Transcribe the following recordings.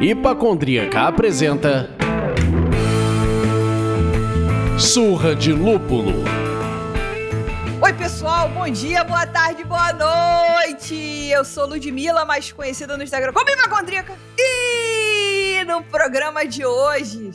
Hipacondríaca apresenta Surra de Lúpulo. Oi, pessoal, bom dia, boa tarde, boa noite! Eu sou Ludmilla, mais conhecida no Instagram como Hipacondríaca. E no programa de hoje,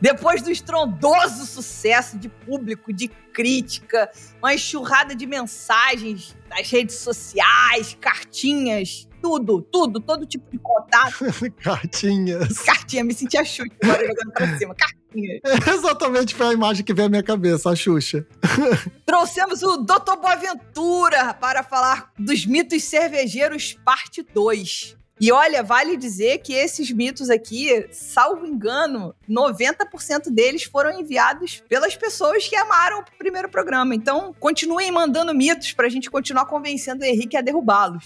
depois do estrondoso sucesso de público, de crítica, uma enxurrada de mensagens nas redes sociais, cartinhas, tudo, tudo, todo tipo de contato. Cartinhas. Cartinha, me senti a Xuxa agora jogando pra cima. Cartinha. Exatamente foi a imagem que veio à minha cabeça, a Xuxa. Trouxemos o Dr. Boaventura para falar dos mitos cervejeiros, parte 2. E olha, vale dizer que esses mitos aqui, salvo engano, 90% deles foram enviados pelas pessoas que amaram o primeiro programa. Então, continuem mandando mitos para a gente continuar convencendo o Henrique a derrubá-los.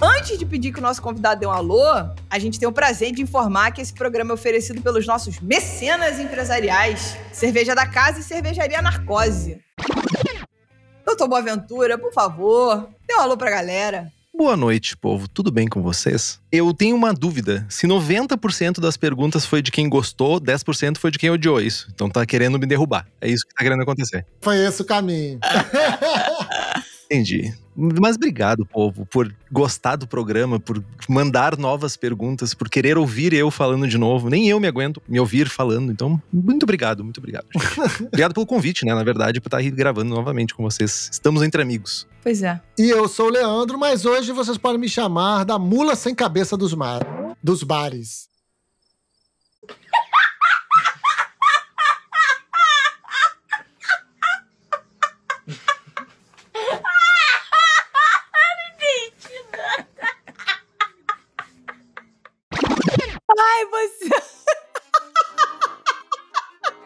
Antes de pedir que o nosso convidado dê um alô, a gente tem o prazer de informar que esse programa é oferecido pelos nossos mecenas empresariais, Cerveja da Casa e Cervejaria Narcose. Doutor Boaventura, por favor, dê um alô pra galera. Boa noite, povo. Tudo bem com vocês? Eu tenho uma dúvida. Se 90% das perguntas foi de quem gostou, 10% foi de quem odiou isso. Então tá querendo me derrubar. É isso que tá querendo acontecer. Foi esse o caminho. Entendi. Mas obrigado, povo, por gostar do programa, por mandar novas perguntas, por querer ouvir eu falando de novo. Nem eu me aguento me ouvir falando. Então, muito obrigado, muito obrigado. obrigado pelo convite, né? Na verdade, por estar gravando novamente com vocês. Estamos entre amigos. Pois é. E eu sou o Leandro, mas hoje vocês podem me chamar da mula sem cabeça dos, mar... dos bares. Ai, você.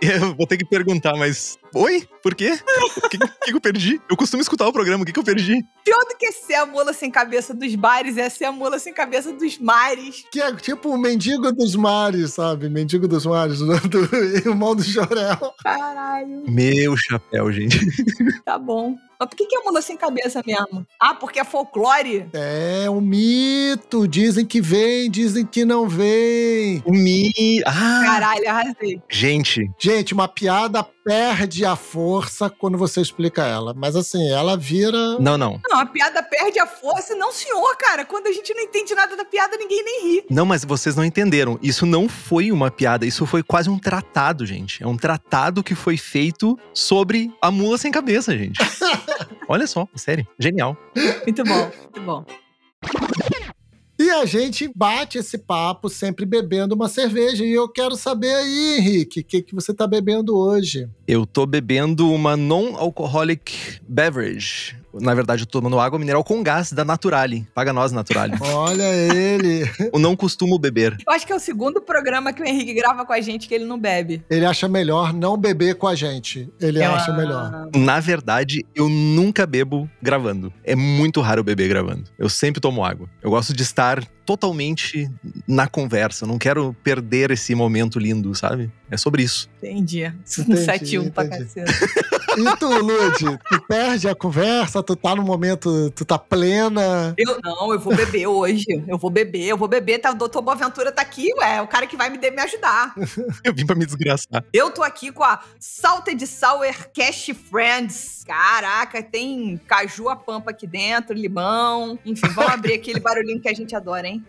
Eu vou ter que perguntar, mas. Oi? Por quê? O que, que, eu perdi? Eu costumo escutar o programa, o que, que eu perdi? Pior do que ser a mula sem cabeça dos bares é ser a mula sem cabeça dos mares. Que é tipo o mendigo dos mares, sabe? Mendigo dos mares, do, do irmão do Jorel. Caralho. Meu chapéu, gente. Tá bom. Mas por que, que é mula sem cabeça mesmo? Ah, porque é folclore? É um mito. Dizem que vem, dizem que não vem. O Mi. Ah! Caralho, arrasei. Gente, Gente, uma piada perde a força quando você explica ela. Mas assim, ela vira. não, não. Não, a piada perde a força. Não, senhor, cara. Quando a gente não entende nada da piada, ninguém nem ri. Não, mas vocês não entenderam. Isso não foi uma piada, isso foi quase um tratado, gente. É um tratado que foi feito sobre a mula sem cabeça, gente. Olha só, sério. Genial. Muito bom, muito bom. E a gente bate esse papo sempre bebendo uma cerveja. E eu quero saber aí, Henrique, o que, que você tá bebendo hoje? Eu tô bebendo uma non-alcoholic beverage. Na verdade, eu tô tomando água mineral com gás da Naturale. Paga nós, Naturale. Olha ele. eu não costumo beber. Eu acho que é o segundo programa que o Henrique grava com a gente que ele não bebe. Ele acha melhor não beber com a gente. Ele É acha melhor. Na verdade, eu nunca bebo gravando. É muito raro beber gravando. Eu sempre tomo água. Eu gosto de estar totalmente na conversa. Eu não quero perder esse momento lindo, sabe? É sobre isso. Entendi. Entendi, 7-1 pra caceta. E tu, Lud, tu perde a conversa, tu tá no momento, tu tá plena. Eu não, eu vou beber hoje. Eu vou beber, eu vou beber. Tá, o doutor Boaventura tá aqui, ué. É o cara que vai me, de- me ajudar. Eu vim pra me desgraçar. Eu tô aqui com a Salted Sour Cash Friends. Caraca, tem caju a pampa aqui dentro, limão. Enfim, vamos abrir aquele barulhinho que a gente adora, hein?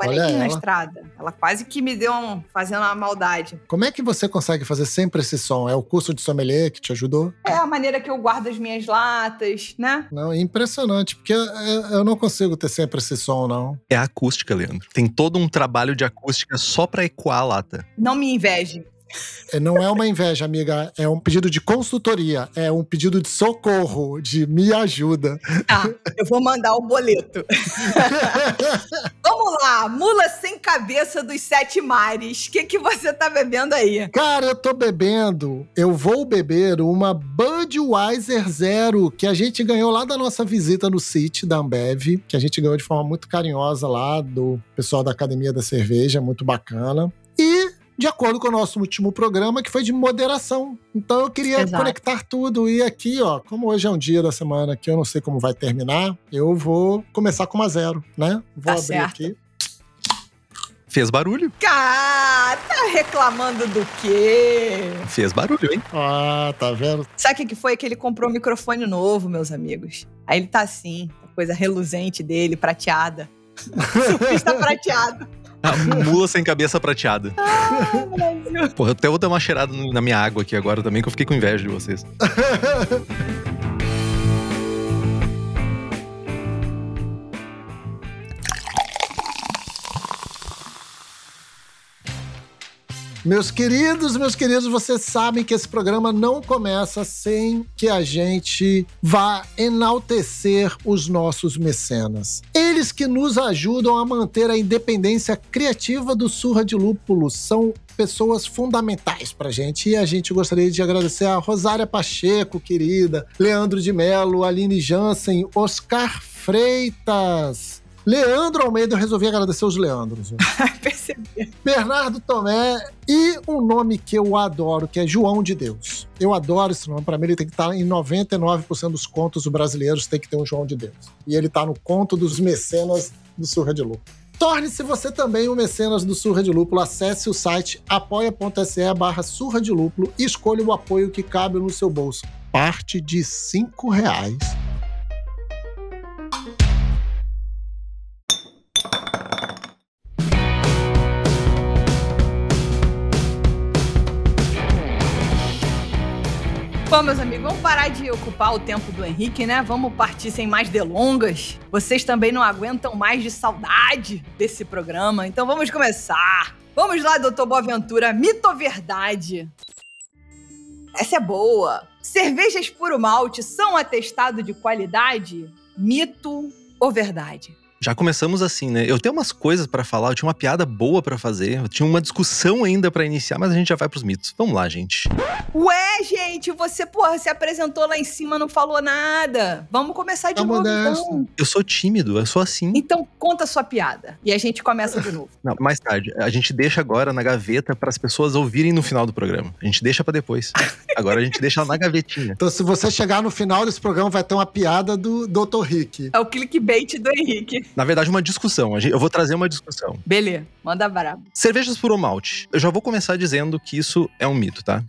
Olha ali na estrada. Ela quase que me deu um. fazendo uma maldade. Como é que você consegue fazer sempre esse som? É o curso de sommelier que te ajudou? É a maneira que eu guardo as minhas latas, né? Não, é impressionante, porque eu, eu não consigo ter sempre esse som, não. É a acústica, Leandro. Tem todo um trabalho de acústica só pra ecoar a lata. Não me inveje. É, Não é uma inveja, amiga. É um pedido de consultoria. É um pedido de socorro, de me ajuda. Tá, eu vou mandar o boleto. Vamos lá, mula sem cabeça dos sete mares. O que, que você tá bebendo aí? Cara, eu tô bebendo. Eu vou beber uma Budweiser Zero que a gente ganhou lá da nossa visita no City da Ambev, que a gente ganhou de forma muito carinhosa lá do pessoal da Academia da Cerveja, muito bacana. E de acordo com o nosso último programa, que foi de moderação. Então eu queria Exato. conectar tudo. E aqui, ó, como hoje é um dia da semana que eu não sei como vai terminar, eu vou começar com uma zero, né? Vou Tá abrir certo. aqui. Fez barulho. Cara, tá reclamando do quê? Fez barulho, hein? Ah, tá vendo? Sabe o que que foi? Que ele comprou um microfone novo, meus amigos. Aí ele tá assim, a coisa reluzente dele, prateada. Surfista prateado. A mula sem cabeça prateada. Ah, Brasil. Porra, eu até vou dar uma cheirada na minha água aqui agora também, que eu fiquei com inveja de vocês. Meus queridos, meus queridos, vocês sabem que esse programa não começa sem que a gente vá enaltecer os nossos mecenas. Eles que nos ajudam a manter a independência criativa do Surra de Lúpulo são pessoas fundamentais pra gente. E a gente gostaria de agradecer a Rosária Pacheco, querida, Leandro de Melo, Aline Jansen, Oscar Freitas. Leandro Almeida, eu resolvi agradecer os Leandros. Percebi. Bernardo Tomé e um nome que eu adoro, que é João de Deus. Eu adoro esse nome, para mim ele tem que estar em 99% dos contos brasileiros, tem que ter um João de Deus. E ele tá no conto dos mecenas do Surra de Lúpulo. Torne-se você também um mecenas do Surra de Lúpulo. Acesse o site apoia.se barra Surra de Lúpulo e escolha o apoio que cabe no seu bolso. Parte de cinco reais. Bom, meus amigos, vamos parar de ocupar o tempo do Henrique, né? Vamos partir sem mais delongas. Vocês também não aguentam mais de saudade desse programa, então vamos começar. Vamos lá, doutor Boaventura, mito ou verdade? Essa é boa. Cervejas puro malte são atestado de qualidade? Mito ou verdade? Já começamos assim, né? Eu tenho umas coisas pra falar, eu tinha uma piada boa pra fazer, eu tinha uma discussão ainda pra iniciar, mas a gente já vai pros mitos. Vamos lá, gente. Ué, gente, você, porra, se apresentou lá em cima, não falou nada. Vamos começar de Tá novo, então. Eu sou tímido, eu sou assim. Então conta a sua piada. E a gente começa de novo. Não, mais tarde. A gente deixa agora na gaveta para as pessoas ouvirem no final do programa. A gente deixa pra depois. Agora a gente deixa ela na gavetinha. Então, se você chegar no final desse programa, vai ter uma piada do Dr. Rick. É o clickbait do Henrique. Na verdade, uma discussão. Eu vou trazer uma discussão. Beleza, manda brabo. Cervejas puro malte. Eu já vou começar dizendo que isso é um mito, tá?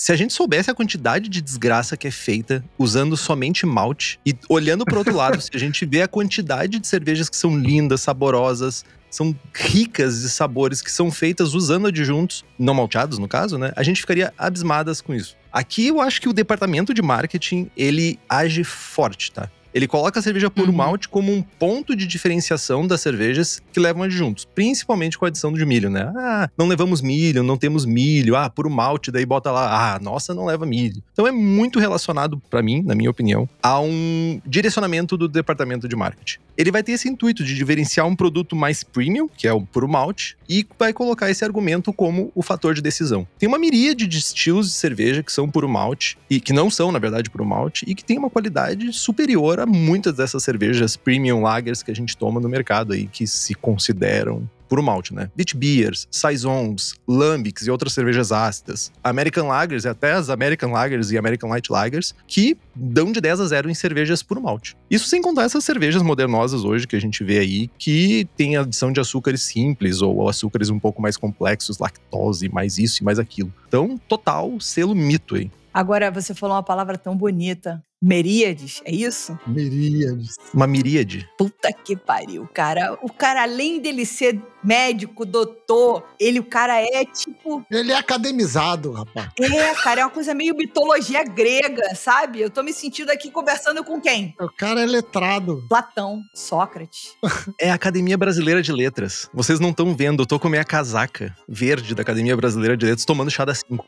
Se a gente soubesse a quantidade de desgraça que é feita usando somente malte e olhando pro outro lado, se a gente vê a quantidade de cervejas que são lindas, saborosas, são ricas de sabores que são feitas usando adjuntos, não malteados no caso, né? A gente ficaria abismadas com isso. Aqui eu acho que o departamento de marketing, ele age forte, tá? Ele coloca a cerveja puro Uhum. malte como um ponto de diferenciação das cervejas que levam adjuntos, principalmente com a adição de milho, né? Ah, não levamos milho, não temos milho, ah, puro malte, daí bota lá, ah, nossa, não leva milho. Então é muito relacionado, pra mim, na minha opinião, a um direcionamento do departamento de marketing. Ele vai ter esse intuito de diferenciar um produto mais premium, que é o puro malte, e vai colocar esse argumento como o fator de decisão. Tem uma miríade de estilos de cerveja que são puro malte, e que não são, na verdade, puro malte, e que tem uma qualidade superior a muitas dessas cervejas premium lagers que a gente toma no mercado aí, que se consideram puro malte, né? Beach Beers, Saisons, Lambics e outras cervejas ácidas. American Lagers e até as American Lagers e American Light Lagers, que dão de 10 a 0 em cervejas puro malte. Isso sem contar essas cervejas modernosas hoje que a gente vê aí, que tem adição de açúcares simples ou açúcares um pouco mais complexos, lactose, mais isso e mais aquilo. Então, total selo mito aí. Agora você falou uma palavra tão bonita. Meríades, é isso? Miríades. Uma miríade. Puta que pariu, cara. O cara, além dele ser médico, doutor, ele, o cara é tipo. Ele é academizado, rapaz. É, cara, é uma coisa meio mitologia grega, sabe? Eu tô me sentindo aqui conversando com quem? O cara é letrado. Platão, Sócrates. É a Academia Brasileira de Letras. Vocês não estão vendo, eu tô com a minha casaca verde da Academia Brasileira de Letras tomando chá das 5.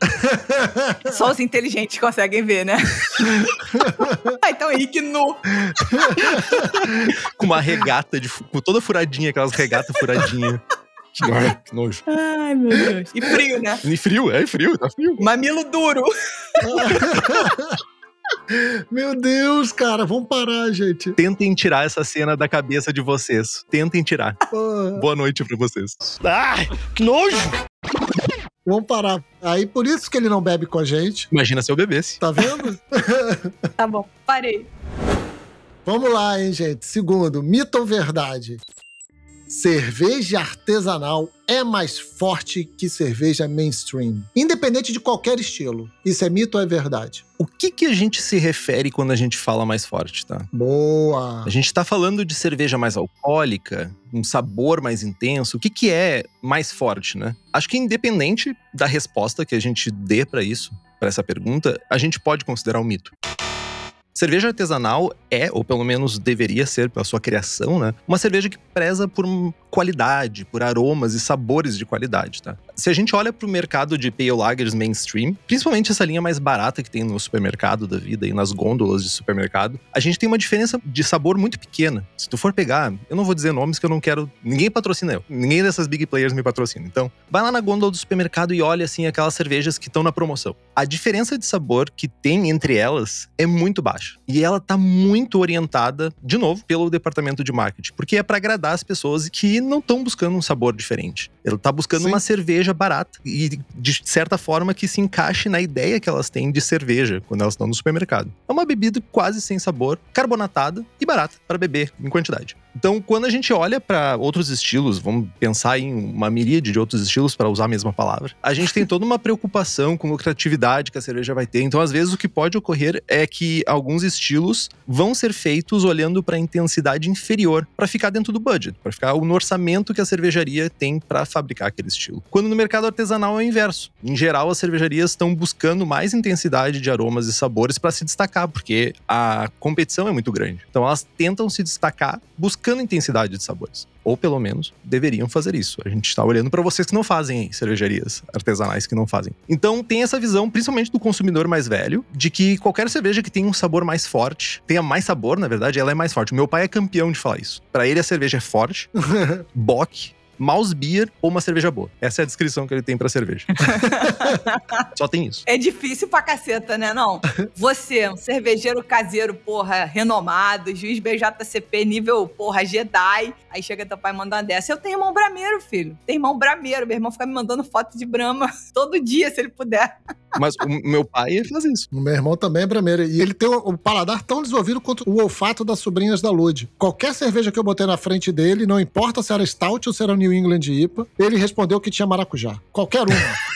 Só os inteligentes conseguem ver, né? ah, então Henrique nu. com uma regata de com toda furadinha, aquelas regatas furadinhas. Que, nojo. Ai, meu Deus. E frio, né? E frio, é frio, tá frio. Mamilo duro. Meu Deus, cara, vamos parar, gente. Tentem tirar essa cena da cabeça de vocês. Tentem tirar. Pô. Boa noite pra vocês. Ai, que nojo! Vamos parar. Aí por isso que ele não bebe com a gente. Imagina se eu bebesse. Tá vendo? Tá bom, parei. Vamos lá, hein, gente. Segundo, mito ou verdade? Cerveja artesanal é mais forte que cerveja mainstream, independente de qualquer estilo. Isso é mito ou é verdade? O que, que a gente se refere quando a gente fala mais forte, tá? Boa! A gente tá falando de cerveja mais alcoólica, um sabor mais intenso. O que, que é mais forte, né? Acho que independente da resposta que a gente dê para isso, para essa pergunta, a gente pode considerar um mito. Cerveja artesanal é, ou pelo menos deveria ser pela sua criação, né? Uma cerveja que preza por qualidade, por aromas e sabores de qualidade, tá? Se a gente olha para o mercado de pale lagers mainstream, principalmente essa linha mais barata que tem no supermercado da vida e nas gôndolas de supermercado, a gente tem uma diferença de sabor muito pequena. Se tu for pegar, eu não vou dizer nomes que eu não quero, ninguém patrocina eu. Ninguém dessas big players me patrocina. Então, vai lá na gôndola do supermercado e olha assim aquelas cervejas que estão na promoção. A diferença de sabor que tem entre elas é muito baixa. E ela tá muito orientada, de novo, pelo departamento de marketing, porque é para agradar as pessoas que não estão buscando um sabor diferente. Ela tá buscando Sim. uma cerveja barata e de certa forma que se encaixe na ideia que elas têm de cerveja quando elas estão no supermercado. É uma bebida quase sem sabor, carbonatada e barata para beber em quantidade. Então, quando a gente olha para outros estilos, vamos pensar em uma miríade de outros estilos para usar a mesma palavra, a gente tem toda uma preocupação com lucratividade que a cerveja vai ter. Então, às vezes o que pode ocorrer é que alguns estilos vão ser feitos olhando para a intensidade inferior para ficar dentro do budget, para ficar no orçamento que a cervejaria tem para fabricar aquele estilo. Quando no mercado artesanal é o inverso. Em geral, as cervejarias estão buscando mais intensidade de aromas e sabores para se destacar, porque a competição é muito grande. Então, elas tentam se destacar buscando intensidade de sabores. Ou pelo menos deveriam fazer isso. A gente está olhando para vocês que não fazem cervejarias artesanais que não fazem. Então tem essa visão, principalmente do consumidor mais velho, de que qualquer cerveja que tenha um sabor mais forte, tenha mais sabor, na verdade, ela é mais forte. O meu pai é campeão de falar isso. Para ele a cerveja é forte, bock, mouse beer ou uma cerveja boa. Essa é a descrição que ele tem pra cerveja. Só tem isso. É difícil pra caceta, né? Não. Você, um cervejeiro caseiro, porra, renomado, juiz BJCP nível, porra, Jedi. Aí chega teu pai e manda uma dessa. Eu tenho irmão brameiro, filho. Tem irmão brameiro. Meu irmão fica me mandando foto de brama todo dia, se ele puder. Mas o meu pai ele faz isso. O meu irmão também é brameiro. E ele tem o, o paladar tão desenvolvido quanto o olfato das sobrinhas da Lud. Qualquer cerveja que eu botei na frente dele, não importa se era Stout ou se era New England IPA, ele respondeu que tinha maracujá. Qualquer uma.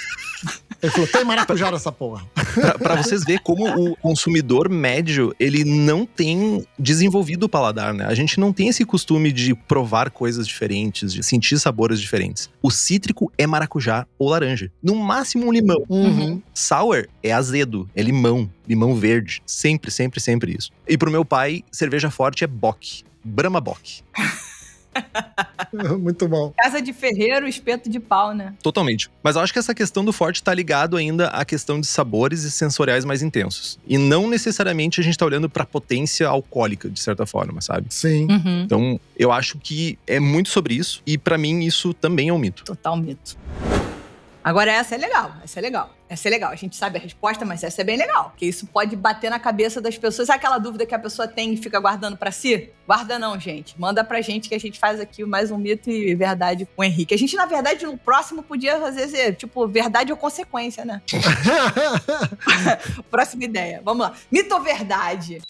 Ele falou, tem maracujá nessa porra. Pra, pra vocês verem como o consumidor médio, ele não tem desenvolvido o paladar, né? A gente não tem esse costume de provar coisas diferentes, de sentir sabores diferentes. O cítrico é maracujá ou laranja. No máximo um limão. Uhum. Sour é azedo, é limão, limão verde. Sempre, sempre, sempre isso. E pro meu pai, cerveja forte é bock. Brahma Bock. Muito bom. Casa de ferreiro, espeto de pau, né? Totalmente. Mas eu acho que essa questão do forte tá ligado ainda à questão de sabores e sensoriais mais intensos. E não necessariamente a gente tá olhando pra potência alcoólica, de certa forma, sabe? Sim. Uhum. Então, eu acho que é muito sobre isso. E pra mim, isso também é um mito. Total mito. Agora, essa é legal, essa é legal. Essa é legal. A gente sabe a resposta, mas essa é bem legal. Porque isso pode bater na cabeça das pessoas. Sabe aquela dúvida que a pessoa tem e fica guardando pra si? Guarda não, gente. Manda pra gente que a gente faz aqui mais um mito e verdade com o Henrique. A gente, na verdade, no próximo podia fazer, ser, tipo, verdade ou consequência, né? Próxima ideia. Vamos lá. Mito ou verdade?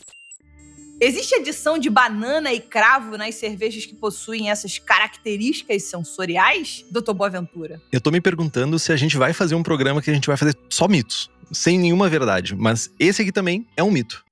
Existe adição de banana e cravo nas cervejas que possuem essas características sensoriais, doutor Boaventura? Eu tô me perguntando se a gente vai fazer um programa que a gente vai fazer só mitos, sem nenhuma verdade. Mas esse aqui também é um mito.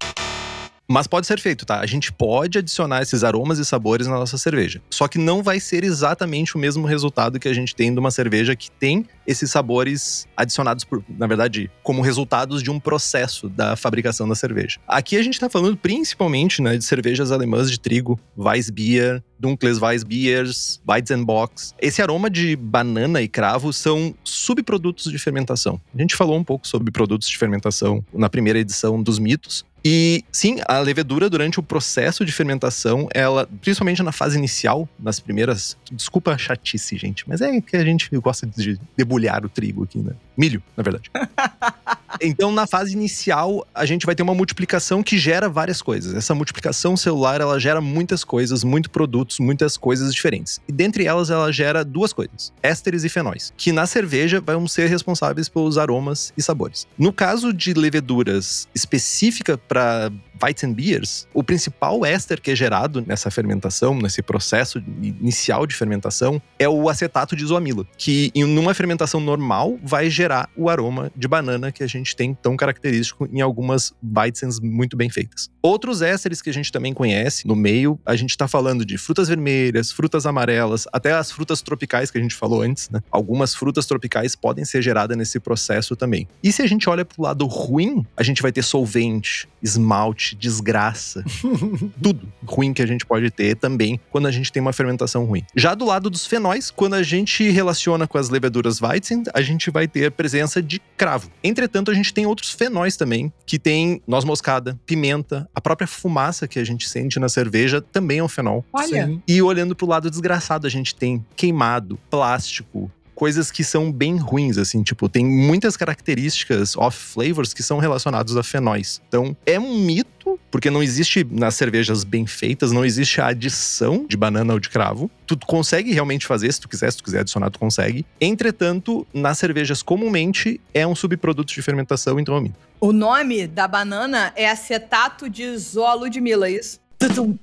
Mas pode ser feito, tá? A gente pode adicionar esses aromas e sabores na nossa cerveja. Só que não vai ser exatamente o mesmo resultado que a gente tem de uma cerveja que tem esses sabores adicionados, por, na verdade, como resultados de um processo da fabricação da cerveja. Aqui a gente tá falando principalmente né, de cervejas alemãs de trigo, Weissbier, Dunkles Weissbiers, Weizenbox. Esse aroma de banana e cravo são subprodutos de fermentação. A gente falou um pouco sobre produtos de fermentação na primeira edição dos mitos. E sim, a levedura durante o processo de fermentação, ela, principalmente na fase inicial, nas primeiras. Desculpa a chatice, gente, mas é que a gente gosta de debulhar o trigo aqui, né? Milho, na verdade. Então, na fase inicial, a gente vai ter uma multiplicação que gera várias coisas. Essa multiplicação celular, ela gera muitas coisas, muitos produtos, muitas coisas diferentes. E dentre elas, ela gera duas coisas: ésteres e fenóis, que na cerveja vão ser responsáveis pelos aromas e sabores. No caso de leveduras específica para Weizen Beers, o principal éster que é gerado nessa fermentação, nesse processo inicial de fermentação, é o acetato de isoamila, que em uma fermentação normal vai gerar o aroma de banana que a gente tem tão característico em algumas Weizens muito bem feitas. Outros ésteres que a gente também conhece no meio, a gente está falando de frutas vermelhas, frutas amarelas, até as frutas tropicais que a gente falou antes, né? Algumas frutas tropicais podem ser geradas nesse processo também. E se a gente olha para o lado ruim, a gente vai ter solvente, esmalte, desgraça, tudo ruim que a gente pode ter também quando a gente tem uma fermentação ruim. Já do lado dos fenóis, quando a gente relaciona com as leveduras Weizen, a gente vai ter a presença de cravo. Entretanto, a gente tem outros fenóis também, que tem noz moscada, pimenta, a própria fumaça que a gente sente na cerveja também é um fenol. Olha. Sim. E olhando pro lado desgraçado, a gente tem queimado, plástico, coisas que são bem ruins, assim, tipo, tem muitas características off flavors que são relacionados a fenóis. Então, é um mito, porque não existe nas cervejas bem feitas, não existe a adição de banana ou de cravo. Tu consegue realmente fazer, se tu quiser, se tu quiser adicionar, tu consegue. Entretanto, nas cervejas comumente é um subproduto de fermentação, então é um mito. O nome da banana é acetato de zooludmila, isso? Tutum.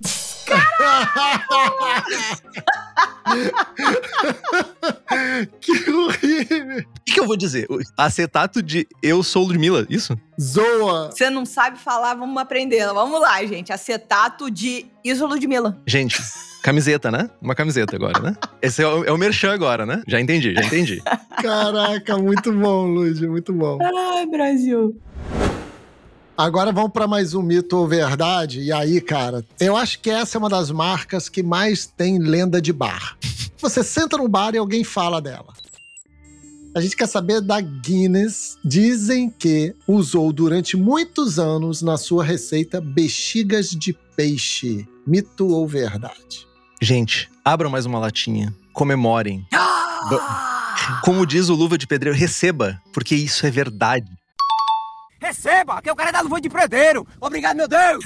que horrível! O que, que eu vou dizer? Acetato de eu sou Ludmilla, isso? Zoa! Você não sabe falar, vamos aprender. Vamos lá, gente. Acetato de isoludmila. Gente, camiseta, né? Uma camiseta agora, né? Esse é o, é o merchan agora, né? Já entendi, já entendi. Caraca, muito bom, Lud, muito bom. Ai, Brasil. Agora vamos para mais um mito ou verdade. E aí, cara, eu acho que essa é uma das marcas que mais tem lenda de bar. Você senta no bar e alguém fala dela. A gente quer saber da Guinness. Dizem que usou durante muitos anos na sua receita bexigas de peixe. Mito ou verdade? Gente, abram mais uma latinha. Comemorem. Como diz o Luva de Pedreiro, receba, porque isso é verdade. Receba, que é o cara da luva de predeiro. Obrigado, meu Deus.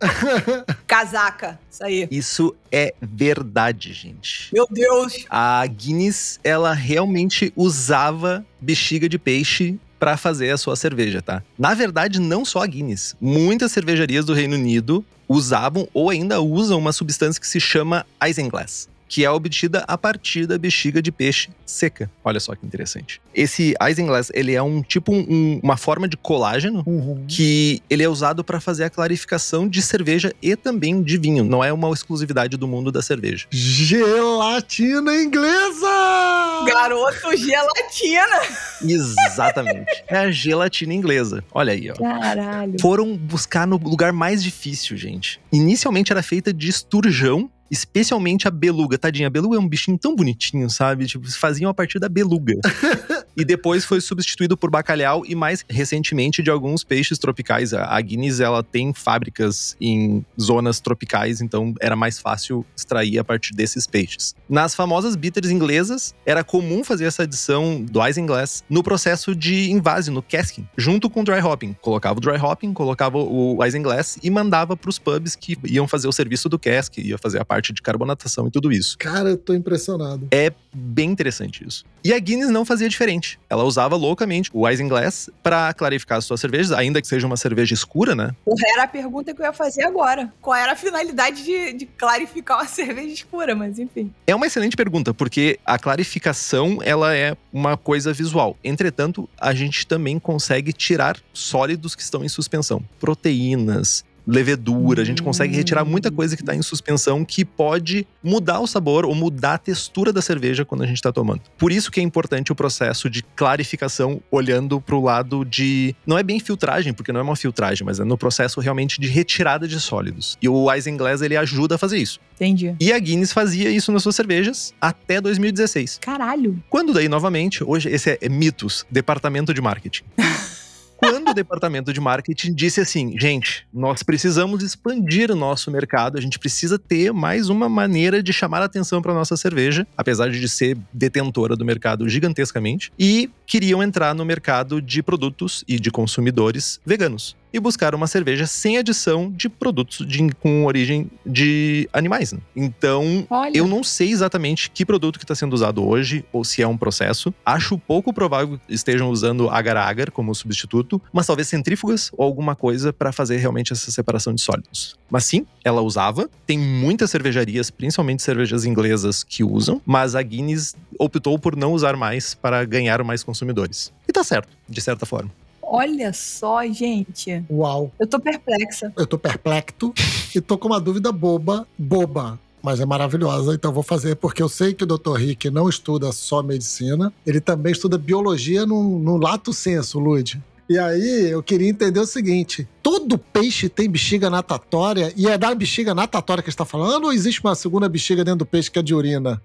Casaca. Isso aí. Isso é verdade, gente. Meu Deus. A Guinness, ela realmente usava bexiga de peixe para fazer a sua cerveja, tá? Na verdade, não só a Guinness. Muitas cervejarias do Reino Unido usavam ou ainda usam uma substância que se chama isinglass, que é obtida a partir da bexiga de peixe seca. Olha só que interessante. Esse isinglass, ele é um tipo um- uma forma de colágeno Uhum. que ele é usado para fazer a clarificação de cerveja e também de vinho. Não é uma exclusividade do mundo da cerveja. Gelatina inglesa! Garoto gelatina. Exatamente. é a gelatina inglesa. Olha aí, ó. Caralho. Foram buscar no lugar mais difícil, gente. Inicialmente era feita de esturjão, especialmente a beluga. Tadinha, a beluga é um bichinho tão bonitinho, sabe? Tipo, faziam a partir da beluga. e depois foi substituído por bacalhau e mais recentemente de alguns peixes tropicais. A Guinness, ela tem fábricas em zonas tropicais, então era mais fácil extrair a partir desses peixes. Nas famosas bitters inglesas, era comum fazer essa adição do isinglass no processo de invase, no casking, junto com o dry hopping. Colocava o dry hopping, colocava o isinglass e mandava para os pubs que iam fazer o serviço do cask, ia fazer a parte de carbonatação e tudo isso. Cara, eu tô impressionado. É bem interessante isso. E a Guinness não fazia diferente. Ela usava loucamente o isinglass para clarificar as suas cervejas, ainda que seja uma cerveja escura, né? Era a pergunta que eu ia fazer agora. Qual era a finalidade de, de clarificar uma cerveja escura, mas enfim. É uma excelente pergunta, porque a clarificação ela é uma coisa visual. Entretanto, a gente também consegue tirar sólidos que estão em suspensão, proteínas, levedura, a gente consegue retirar muita coisa que está em suspensão que pode mudar o sabor ou mudar a textura da cerveja quando a gente está tomando. Por isso que é importante o processo de clarificação olhando para o lado de não é bem filtragem, porque não é uma filtragem, mas é no processo realmente de retirada de sólidos. E o Isinglass ele ajuda a fazer isso. Entendi. E a Guinness fazia isso nas suas cervejas até 2016. Caralho. Quando daí, novamente, hoje esse é, é mitos, departamento de marketing. Quando do departamento de marketing disse assim: gente, nós precisamos expandir o nosso mercado, a gente precisa ter mais uma maneira de chamar a atenção para nossa cerveja, apesar de ser detentora do mercado gigantescamente, e queriam entrar no mercado de produtos e de consumidores veganos e buscar uma cerveja sem adição de produtos de, com origem de animais. Né? Então, Olha. eu não sei exatamente que produto que está sendo usado hoje ou se é um processo. Acho pouco provável que estejam usando agar-agar como substituto, mas talvez centrífugas ou alguma coisa para fazer realmente essa separação de sólidos. Mas sim, ela usava. Tem muitas cervejarias, principalmente cervejas inglesas, que usam, mas a Guinness optou por não usar mais para ganhar mais consumidores. E tá certo, de certa forma. Olha só, gente. Uau. Eu tô perplexa. Eu tô perplexo e tô com uma dúvida boba, boba. Mas é maravilhosa, então vou fazer, porque eu sei que o Dr. Rick não estuda só medicina, ele também estuda biologia no, no lato senso, Lud. E aí, eu queria entender o seguinte: todo peixe tem bexiga natatória e é da bexiga natatória que está falando ou existe uma segunda bexiga dentro do peixe que é de urina?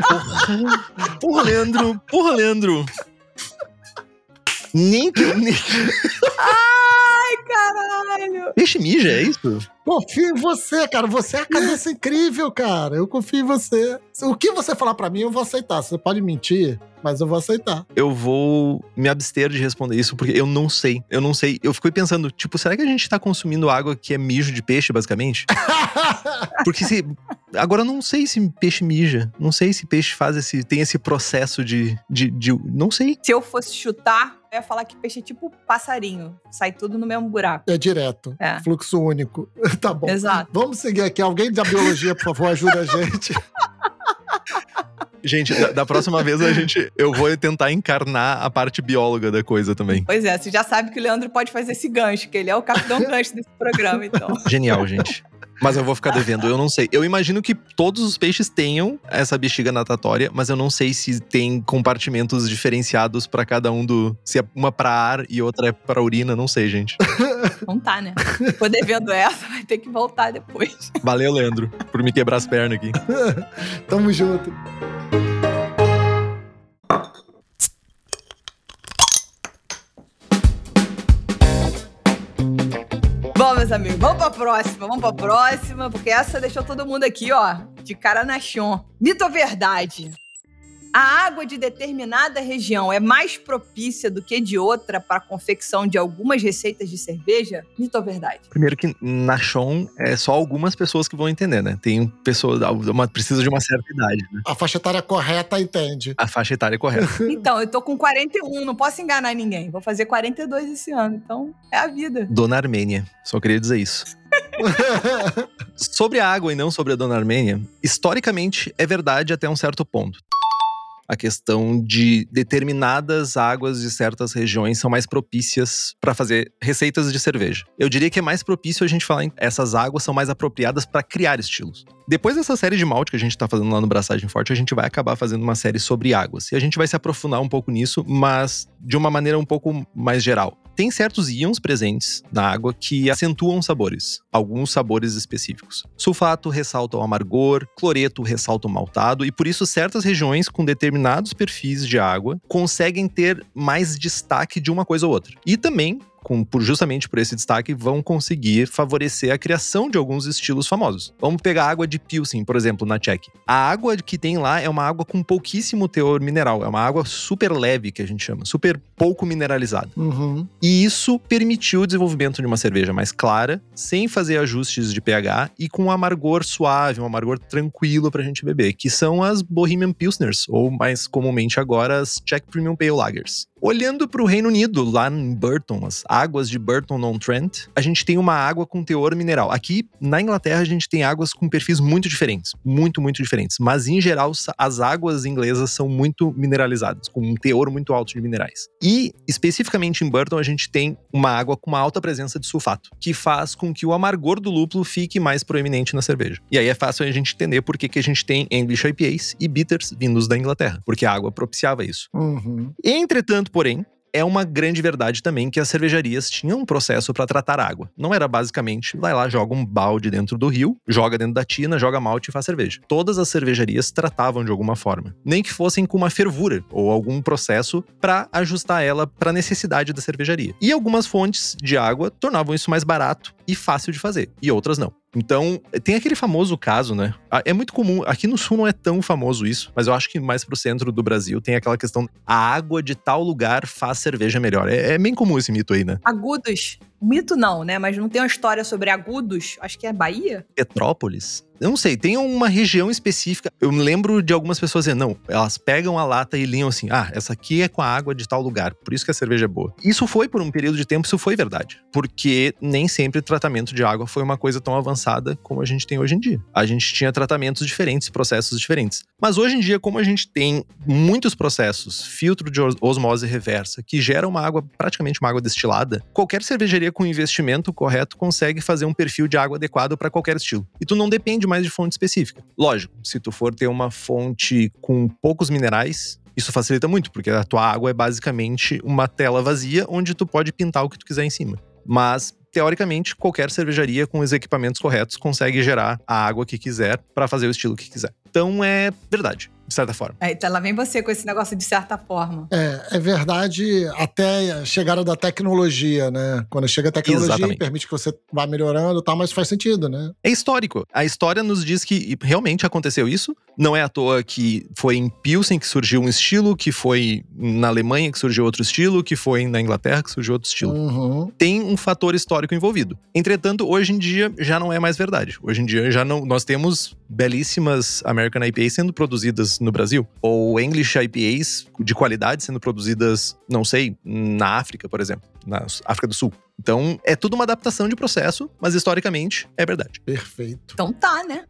Porra, Leandro! Porra, Leandro! Nem que. Nem... Ai, caralho. Peixe mija, é isso? Confio em você, cara. Você é a cabeça incrível, cara. Eu confio em você. O que você falar pra mim, eu vou aceitar. Você pode mentir, mas eu vou aceitar. Eu vou me abster de responder isso, porque eu não sei. Eu não sei. Eu fiquei pensando, tipo, será que a gente tá consumindo água que é mijo de peixe, basicamente? Porque se. Agora eu não sei se peixe mija. Não sei se peixe faz esse. tem esse processo de. de, de não sei. Se eu fosse chutar, eu ia falar que peixe é tipo passarinho. Sai tudo no mesmo buraco. É direto. É. Fluxo único. Tá bom. Exato. Vamos seguir aqui. Alguém da biologia, por favor, ajuda a gente. Gente, da, da próxima vez a gente. Eu vou tentar encarnar a parte bióloga da coisa também. Pois é, você já sabe que o Leandro pode fazer esse gancho, que ele é o capitão gancho desse programa, então. Genial, gente. Mas eu vou ficar devendo, eu não sei. Eu imagino que todos os peixes tenham essa bexiga natatória, mas eu não sei se tem compartimentos diferenciados pra cada um do. Se é uma pra ar e outra é pra urina, não sei, gente. Não tá, né? Tô devendo essa, vai ter que voltar depois. Valeu, Leandro, por me quebrar as pernas aqui. Tamo junto. Meus amigos, vamos pra próxima, vamos pra próxima, porque essa deixou todo mundo aqui, ó, de cara na chão. Mito ou verdade? A água de determinada região é mais propícia do que de outra para a confecção de algumas receitas de cerveja? Mito ou verdade? Primeiro que na Chon é só algumas pessoas que vão entender, né? Tem pessoas. Uma, precisa de uma certa idade, né? A faixa etária correta entende. A faixa etária é correta. Então, eu tô com 41, não posso enganar ninguém. Vou fazer 42 esse ano, então é a vida. Dona Armênia. Só queria dizer isso. Sobre a água e não sobre a Dona Armênia, historicamente é verdade até um certo ponto. A questão de determinadas águas de certas regiões são mais propícias para fazer receitas de cerveja. Eu diria que é mais propício a gente falar em essas águas são mais apropriadas para criar estilos. Depois dessa série de malte que a gente tá fazendo lá no Braçagem Forte, a gente vai acabar fazendo uma série sobre águas. E a gente vai se aprofundar um pouco nisso, mas de uma maneira um pouco mais geral. Tem certos íons presentes na água que acentuam sabores, alguns sabores específicos. Sulfato ressalta o amargor, cloreto ressalta o maltado, e por isso certas regiões com determinados perfis de água conseguem ter mais destaque de uma coisa ou outra. E também com, por, justamente por esse destaque, vão conseguir favorecer a criação de alguns estilos famosos. Vamos pegar a água de Pilsen, por exemplo, na Tchek. A água que tem lá é uma água com pouquíssimo teor mineral, é uma água super leve, que a gente chama, super pouco mineralizada. Uhum. E isso permitiu o desenvolvimento de uma cerveja mais clara, sem fazer ajustes de pH e com um amargor suave, um amargor tranquilo pra gente beber, que são as Bohemian Pilsners, ou mais comumente agora as Czech Premium Pale Lagers. Olhando para o Reino Unido, lá em Burton, as águas de Burton-on-Trent, a gente tem uma água com teor mineral. Aqui na Inglaterra a gente tem águas com perfis muito diferentes, muito, muito diferentes. Mas em geral as águas inglesas são muito mineralizadas, com um teor muito alto de minerais. E especificamente em Burton a gente tem uma água com uma alta presença de sulfato, que faz com que o amargor do lúpulo fique mais proeminente na cerveja. E aí é fácil a gente entender por que, que a gente tem English IPAs e bitters vindos da Inglaterra, porque a água propiciava isso. Uhum. Entretanto, porém, é uma grande verdade também que as cervejarias tinham um processo para tratar água. Não era basicamente, vai lá, joga um balde dentro do rio, joga dentro da tina, joga malte e faz cerveja. Todas as cervejarias tratavam de alguma forma, nem que fossem com uma fervura ou algum processo para ajustar ela para a necessidade da cervejaria. E algumas fontes de água tornavam isso mais barato e fácil de fazer, e outras não. Então, tem aquele famoso caso, né? Ah, É muito comum, aqui no sul não é tão famoso isso, mas eu acho que mais pro centro do Brasil tem aquela questão: a água de tal lugar faz cerveja melhor. É, é bem comum esse mito aí, né? Agudos. Mito não, né? Mas não tem uma história sobre agudos? Acho que é Bahia? Petrópolis? Eu não sei, tem uma região específica. Eu me lembro de algumas pessoas dizendo, não, elas pegam a lata e linham assim: ah, essa aqui é com a água de tal lugar, por isso que a cerveja é boa. Isso foi por um período de tempo, isso foi verdade. Porque nem sempre tratamento de água foi uma coisa tão avançada como a gente tem hoje em dia. A gente tinha tratamentos diferentes, processos diferentes. Mas hoje em dia, como a gente tem muitos processos, filtro de os- osmose reversa, que gera uma água, praticamente uma água destilada, qualquer cervejaria com investimento correto consegue fazer um perfil de água adequado para qualquer estilo. E tu não depende mais de fonte específica. Lógico, se tu for ter uma fonte com poucos minerais, isso facilita muito, porque a tua água é basicamente uma tela vazia onde tu pode pintar o que tu quiser em cima. Mas teoricamente, qualquer cervejaria com os equipamentos corretos consegue gerar a água que quiser para fazer o estilo que quiser. Então é verdade, de certa forma. Aí tá, lá vem você com esse negócio de certa forma. É, é verdade até a chegada da tecnologia, né? Quando chega a tecnologia, Exatamente. permite que você vá melhorando e tal, mas faz sentido, né? É histórico. A história nos diz que realmente aconteceu isso. Não é à toa que foi em Pilsen que surgiu um estilo, que foi na Alemanha que surgiu outro estilo, que foi na Inglaterra que surgiu outro estilo. Uhum. Tem um fator histórico envolvido. Entretanto, hoje em dia já não é mais verdade. Hoje em dia já não. Nós temos belíssimas American IPAs sendo produzidas no Brasil, ou English IPAs de qualidade sendo produzidas, não sei, na África, por exemplo, na África do Sul. Então, é tudo uma adaptação de processo, mas historicamente é verdade. Perfeito. Então tá, né?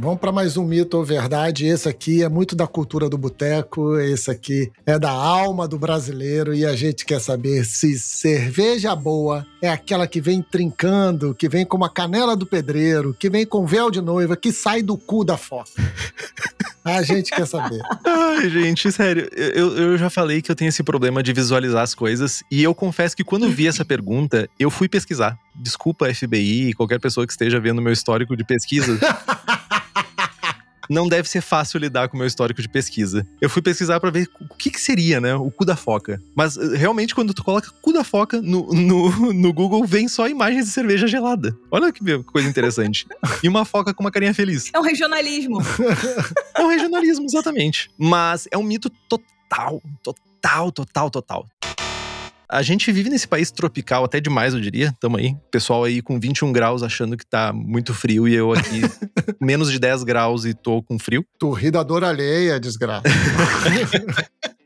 Vamos para mais um mito ou verdade. Esse aqui é muito da cultura do boteco, esse aqui é da alma do brasileiro e a gente quer saber se cerveja boa é aquela que vem trincando, que vem como a canela do pedreiro, que vem com véu de noiva, que sai do cu da foca. A gente quer saber. Ai, gente, sério, eu, eu já falei que eu tenho esse problema de visualizar as coisas, e eu confesso que quando vi essa pergunta, eu fui pesquisar. Desculpa, FBI, qualquer pessoa que esteja vendo meu histórico de pesquisa. Não deve ser fácil lidar com o meu histórico de pesquisa. Eu fui pesquisar pra ver o que, que seria, né? O cu da foca. Mas eh, realmente, quando tu coloca cu da foca no, no, no Google, vem só imagens de cerveja gelada. Olha que coisa interessante. E uma foca com uma carinha feliz. É um regionalismo. É um regionalismo, exatamente. Mas é um mito total, total, total, total. A gente vive nesse país tropical, até demais, eu diria. Tamo aí. Pessoal aí com 21 graus achando que tá muito frio e eu aqui menos de 10 graus e tô com frio. Tu ri da dor alheia, desgraça.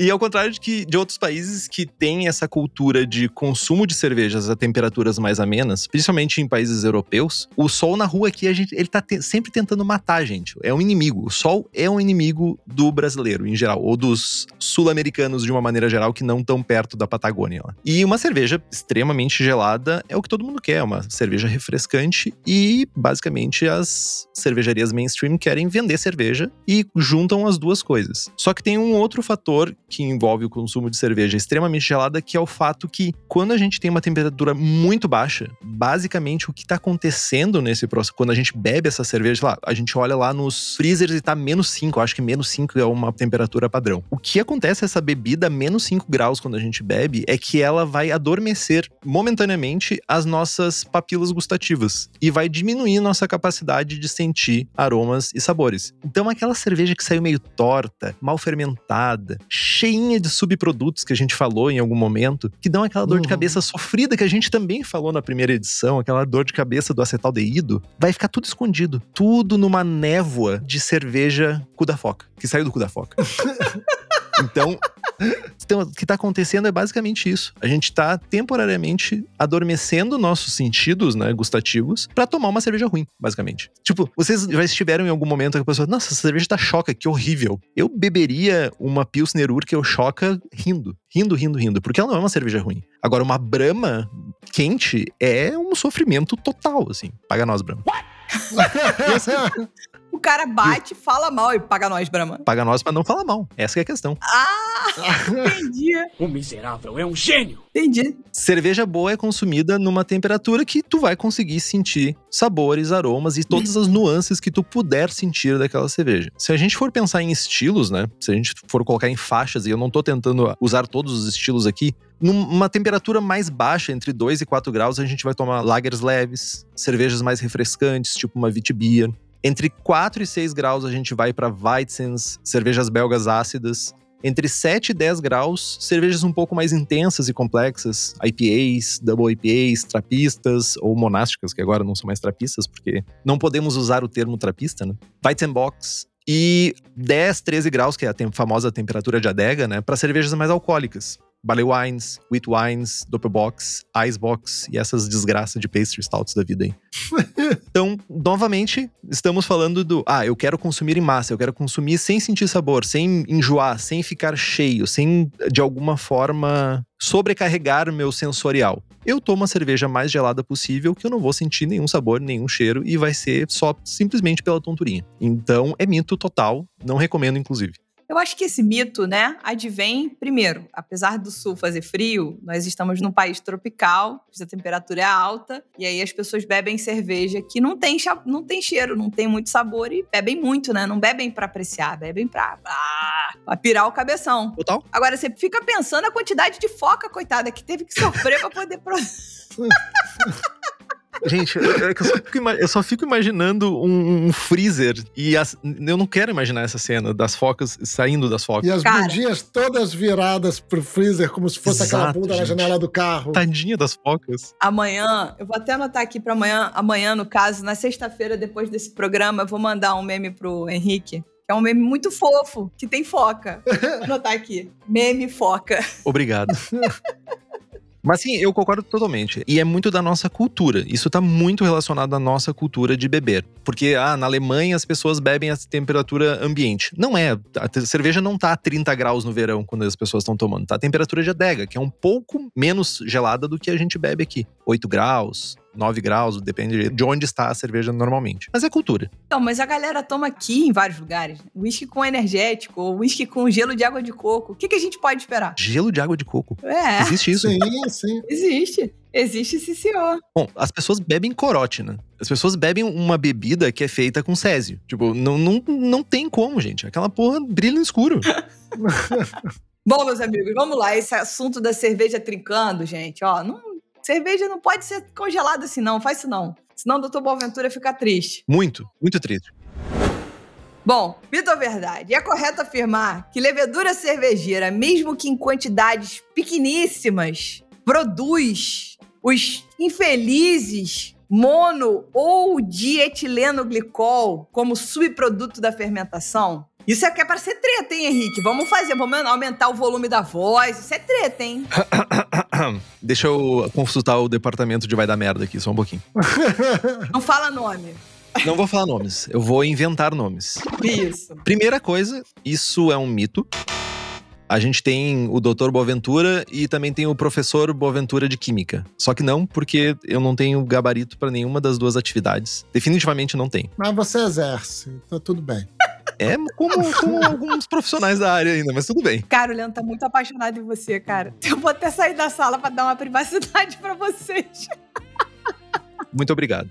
E ao contrário de, que, de outros países que têm essa cultura de consumo de cervejas a temperaturas mais amenas, principalmente em países europeus, o sol na rua aqui, a gente, ele tá te- sempre tentando matar a gente. É um inimigo. O sol é um inimigo do brasileiro, em geral, ou dos sul-americanos de uma maneira geral, que não estão perto da Patagônia. Lá. E uma cerveja extremamente gelada é o que todo mundo quer, uma cerveja refrescante e, basicamente, as cervejarias mainstream querem vender cerveja e juntam as duas coisas. Só que tem um outro fator que envolve o consumo de cerveja extremamente gelada, que é o fato que quando a gente tem uma temperatura muito baixa, basicamente o que está acontecendo nesse processo, quando a gente bebe essa cerveja, lá, a gente olha lá nos freezers e tá menos 5, eu acho que menos 5 é uma temperatura padrão. O que acontece essa bebida menos 5 graus quando a gente bebe é que ela vai adormecer momentaneamente as nossas papilas gustativas e vai diminuir nossa capacidade de sentir aromas e sabores. Então aquela cerveja que saiu meio torta, mal fermentada, cheinha de subprodutos que a gente falou em algum momento, que dão aquela dor de Uhum. cabeça sofrida que a gente também falou na primeira edição, aquela dor de cabeça do acetaldeído, vai ficar tudo escondido, tudo numa névoa de cerveja cu da foca, que saiu do cu da foca. Então, então, o que está acontecendo é basicamente isso. A gente está temporariamente adormecendo nossos sentidos, né, gustativos, para tomar uma cerveja ruim, basicamente. Tipo, vocês já estiveram em algum momento que a pessoa, nossa, essa cerveja tá choca, que horrível. Eu beberia uma Pilsner Urquell choca rindo, rindo, rindo, rindo, porque ela não é uma cerveja ruim. Agora, uma Brahma quente é um sofrimento total, assim. Paga nós, Brahma. O cara bate, fala mal e paga nós, Brahma. Paga nós pra não falar mal. Essa que é a questão. Ah, entendi. O miserável é um gênio. Entendi. Cerveja boa é consumida numa temperatura que tu vai conseguir sentir sabores, aromas e todas as nuances que tu puder sentir daquela cerveja. Se a gente for pensar em estilos, né? Se a gente for colocar em faixas, e eu não tô tentando usar todos os estilos aqui, numa temperatura mais baixa, entre 2 e 4 graus, a gente vai tomar lagers leves, cervejas mais refrescantes, tipo uma Witbier. Entre 4 e 6 graus a gente vai para Weizens, cervejas belgas ácidas. Entre 7 e 10 graus, cervejas um pouco mais intensas e complexas, IPAs, Double IPAs, trapistas ou monásticas, que agora não são mais trapistas, porque não podemos usar o termo trapista, né? Weizenbox. E 10, 13 graus, que é a famosa temperatura de adega, né? Para cervejas mais alcoólicas. Barley wines, wheat wines, doppelbox, icebox e essas desgraças de pastry stouts da vida aí. Então, novamente, estamos falando do, ah, eu quero consumir em massa, eu quero consumir sem sentir sabor, sem enjoar, sem ficar cheio, sem de alguma forma sobrecarregar meu sensorial. Eu tomo a cerveja mais gelada possível, que eu não vou sentir nenhum sabor, nenhum cheiro e vai ser só simplesmente pela tonturinha. Então, é mito total, não recomendo inclusive. Eu acho que esse mito, né, advém, primeiro, apesar do sul fazer frio, nós estamos num país tropical, a temperatura é alta, e aí as pessoas bebem cerveja que não tem, não tem cheiro, não tem muito sabor e bebem muito, né? Não bebem pra apreciar, bebem pra, ah, pra pirar o cabeção. Total. Agora, você fica pensando a quantidade de foca, coitada, que teve que sofrer pra poder. Gente, eu, é que eu só fico, eu só fico imaginando um, um freezer e as- eu não quero imaginar essa cena das focas saindo das focas. E as Cara. bundinhas todas viradas pro freezer, como se fosse aquela Exato, bunda na gente. janela do carro. Tadinha das focas. Amanhã, eu vou até anotar aqui pra amanhã, amanhã, no caso, na sexta-feira, depois desse programa, eu vou mandar um meme pro Henrique. Que é um meme muito fofo, que tem foca. Vou anotar aqui. Meme foca. Obrigado. Mas sim, eu concordo totalmente. E é muito da nossa cultura. Isso tá muito relacionado à nossa cultura de beber. Porque, ah, na Alemanha as pessoas bebem a temperatura ambiente. Não é. A cerveja não tá a 30 graus no verão quando as pessoas estão tomando. Tá a temperatura de adega, que é um pouco menos gelada do que a gente bebe aqui. 8 graus, 9 graus, depende de onde está a cerveja normalmente. Mas é cultura. Então, mas a galera toma aqui em vários lugares. Whisky com energético, ou whisky com gelo de água de coco. O que, que a gente pode esperar? Gelo de água de coco. É, Existe isso. Sim, sim. existe. Existe esse senhor. Bom, as pessoas bebem corote, né? As pessoas bebem uma bebida que é feita com césio. Tipo, não, não, não tem como, gente. Aquela porra brilha no escuro. Bom, meus amigos, vamos lá. Esse assunto da cerveja trincando, gente, ó, não, cerveja não pode ser congelada assim, não. Faz isso não. Senão o doutor Boaventura fica triste. Muito, muito triste. Bom, mito ou verdade? É correto afirmar que levedura cervejeira, mesmo que em quantidades pequeníssimas, produz os infelizes mono ou dietileno glicol como subproduto da fermentação? Isso aqui é para ser treta, hein, Henrique? Vamos fazer, vamos aumentar o volume da voz. Isso é treta, hein? Deixa eu consultar o departamento de vai dar merda aqui, só um pouquinho. Não fala nome. Não vou falar nomes, eu vou inventar nomes. Isso. Primeira coisa, isso é um mito. A gente tem o Dr. Boaventura e também tem o professor Boaventura de Química. Só que não, porque eu não tenho gabarito para nenhuma das duas atividades. Definitivamente não tem. Mas você exerce, tá tudo bem. É como, como alguns profissionais da área ainda, mas tudo bem. Cara, o Leandro tá muito apaixonado em você, cara. Eu vou até sair da sala pra dar uma privacidade pra vocês. Muito obrigado.